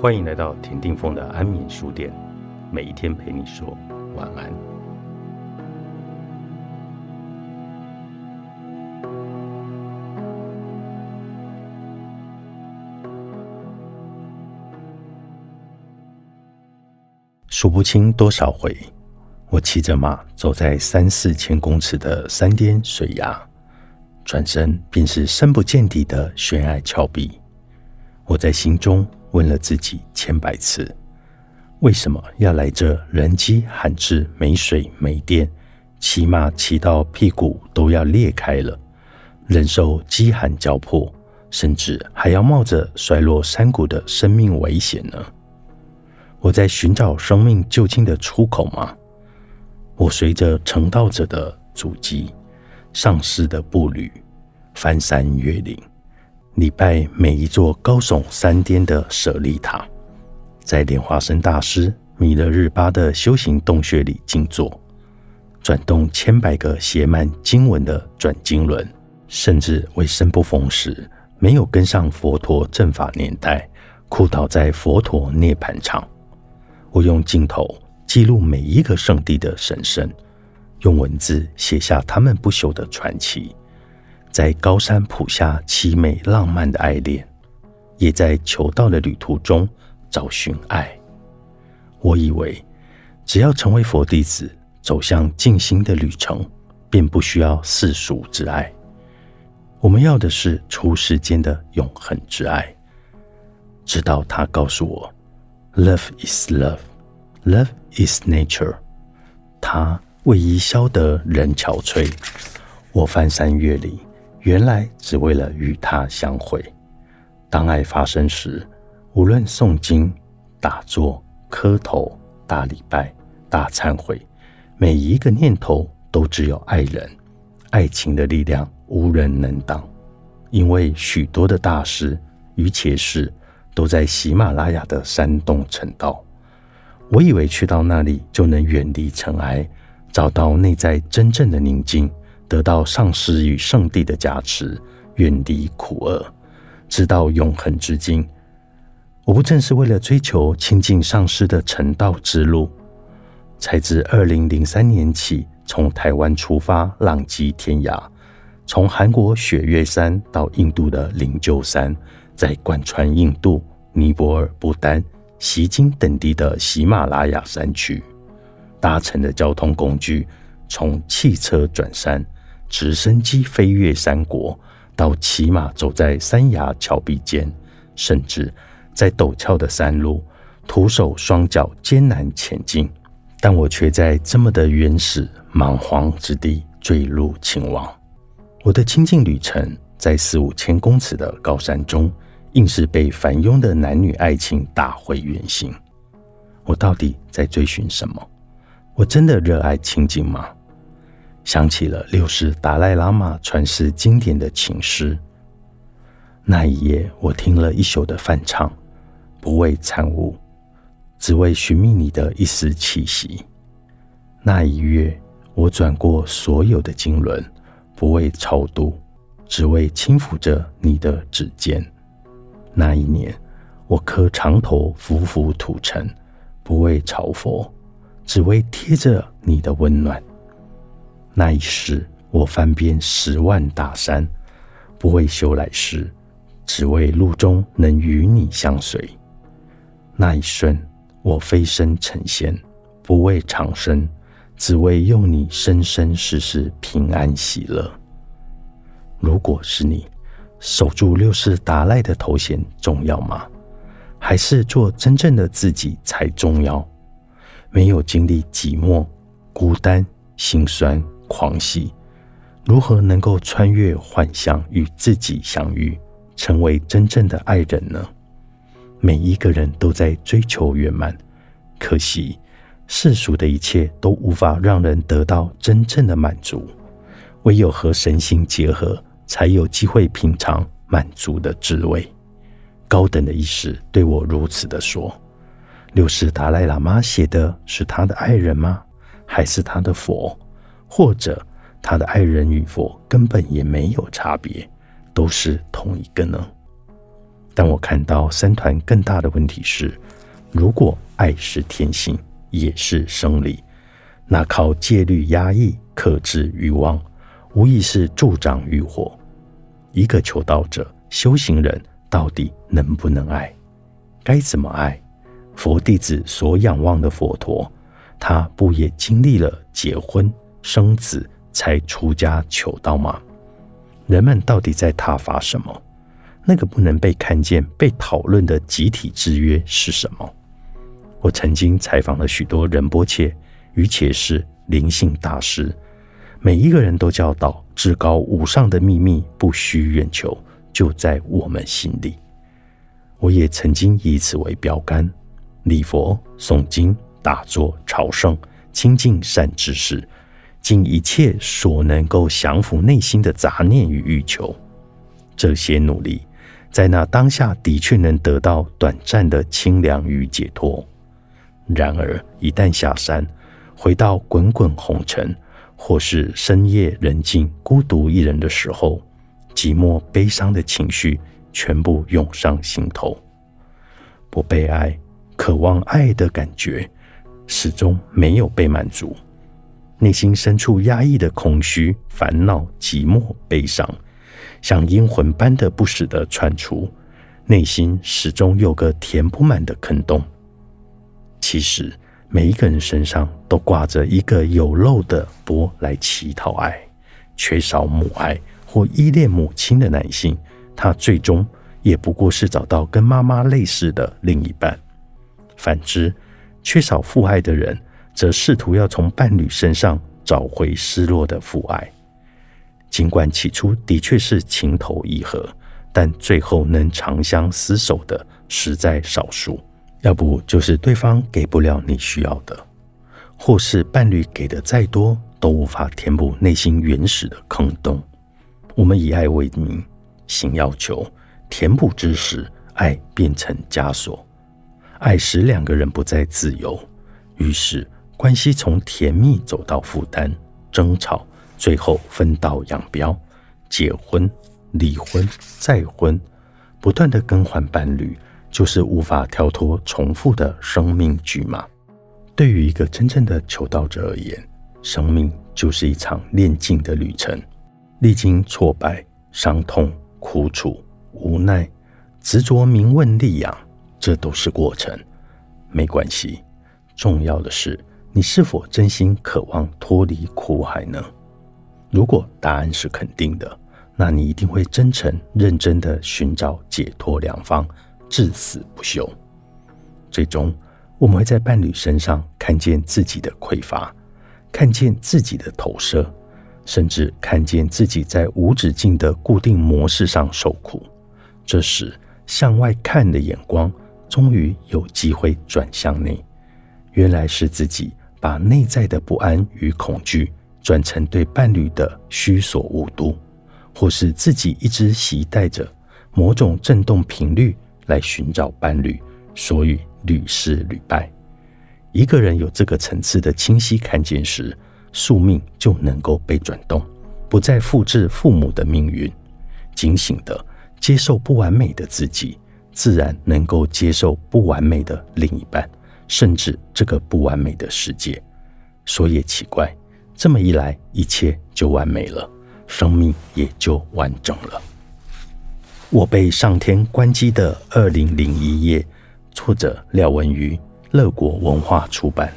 欢迎来到田定峰的安眠书店，每一天陪你说晚安。数不清多少回，我骑着马走在三四千公尺的山巅水崖，转身便是深不见底的悬崖峭壁。我在心中。问了自己千百次，为什么要来这人迹罕至、没水没电、骑马骑到屁股都要裂开了，忍受饥寒交迫，甚至还要冒着摔落山谷的生命危险呢？我在寻找生命就近的出口吗？我随着成道者的足迹，上师的步履，翻山越岭。礼拜每一座高耸山巅的舍利塔，在莲花生大师弥勒日巴的修行洞穴里静坐，转动千百个写满经文的转经轮，甚至为生不逢时，没有跟上佛陀正法年代，哭倒在佛陀涅盘场。我用镜头记录每一个圣地的神圣，用文字写下他们不朽的传奇。在高山谱下凄美浪漫的爱恋，也在求道的旅途中找寻爱。我以为，只要成为佛弟子，走向静心的旅程，便不需要世俗之爱。我们要的是出世间的永恒之爱。直到他告诉我：“Love is love, love is nature。”他为伊消得人憔悴。我翻山越岭。原来只为了与他相会。当爱发生时，无论诵经、打坐、磕头、大礼拜、大忏悔，每一个念头都只有爱人。爱情的力量无人能挡，因为许多的大师与且士都在喜马拉雅的山洞成道。我以为去到那里就能远离尘埃，找到内在真正的宁静。得到上师与圣地的加持，远离苦厄，直到永恒之境。我不正是为了追求亲近上师的成道之路，才自二零零三年起从台湾出发，浪迹天涯，从韩国雪岳山到印度的灵鹫山，再贯穿印度、尼泊尔、不丹、锡金等地的喜马拉雅山区，搭乘的交通工具从汽车转山。直升机飞越山国，到骑马走在山崖峭壁间，甚至在陡峭的山路，徒手双脚艰难前进。但我却在这么的原始莽荒之地坠入情网。我的清净旅程，在四五千公尺的高山中，硬是被繁庸的男女爱情打回原形。我到底在追寻什么？我真的热爱清净吗？想起了六世达赖喇嘛传世经典的情诗。那一夜，我听了一宿的梵唱，不为参悟，只为寻觅你的一丝气息。那一月，我转过所有的经轮，不为超度，只为轻抚着你的指尖。那一年，我磕长头浮浮土尘，不为朝佛，只为贴着你的温暖。那一世，我翻遍十万大山，不为修来世，只为路中能与你相随。那一瞬，我飞升成仙，不为长生，只为佑你生生世世平安喜乐。如果是你，守住六世达赖的头衔重要吗？还是做真正的自己才重要？没有经历寂寞、孤单、心酸。狂喜，如何能够穿越幻想与自己相遇，成为真正的爱人呢？每一个人都在追求圆满，可惜世俗的一切都无法让人得到真正的满足，唯有和神性结合，才有机会品尝满足的滋味。高等的意识对我如此的说：“六世达赖喇嘛写的是他的爱人吗？还是他的佛？”或者他的爱人与佛根本也没有差别，都是同一个呢？但我看到三团更大的问题是：如果爱是天性，也是生理，那靠戒律压抑、克制欲望，无疑是助长欲火。一个求道者、修行人，到底能不能爱？该怎么爱？佛弟子所仰望的佛陀，他不也经历了结婚、生子，才出家求道吗？人们到底在挞伐什么？那个不能被看见、被讨论的集体制约是什么？我曾经采访了许多仁波切、瑜伽师、灵性大师，每一个人都教导至高无上的秘密，不需远求，就在我们心里。我也曾经以此为标杆，礼佛、诵经、打坐、朝圣、亲近善知识，尽一切所能够降服内心的杂念与欲求。这些努力。在那当下，的确能得到短暂的清凉与解脱。然而，一旦下山，回到滚滚红尘，或是深夜人静、孤独一人的时候，寂寞、悲伤的情绪全部涌上心头。不被爱、渴望爱的感觉，始终没有被满足。内心深处压抑的空虚、烦恼、寂寞、悲伤。像阴魂般的不时的窜出，内心始终有个填不满的坑洞。其实每一个人身上都挂着一个有漏的钵来乞讨爱，缺少母爱或依恋母亲的男性，他最终也不过是找到跟妈妈类似的另一半；反之，缺少父爱的人，则试图要从伴侣身上找回失落的父爱。尽管起初的确是情投意合，但最后能长相厮守的实在少数。要不就是对方给不了你需要的，或是伴侣给的再多都无法填补内心原始的坑洞。我们以爱为名，行要求，填补之时，爱变成枷锁，爱使两个人不再自由，于是关系从甜蜜走到负担、争吵。最后分道扬镳，结婚、离婚、再婚，不断的更换伴侣，就是无法跳脱重复的生命剧码。对于一个真正的求道者而言，生命就是一场炼境的旅程，历经挫败、伤痛、苦楚、无奈、执着、名问、利养，这都是过程。没关系，重要的是你是否真心渴望脱离苦海呢？如果答案是肯定的，那你一定会真诚认真的寻找解脱良方，至死不休。最终，我们会在伴侣身上看见自己的匮乏，看见自己的投射，甚至看见自己在无止境的固定模式上受苦。这时，向外看的眼光终于有机会转向内，原来是自己把内在的不安与恐惧。转成对伴侣的虚所误度，或是自己一直携带着某种振动频率来寻找伴侣，所以屡试屡败。一个人有这个层次的清晰看见时，宿命就能够被转动，不再复制父母的命运。警醒的接受不完美的自己，自然能够接受不完美的另一半，甚至这个不完美的世界。说也奇怪。这么一来，一切就完美了，生命也就完整了。我被上天关机的二零零一夜，作者廖文瑜，乐国文化出版。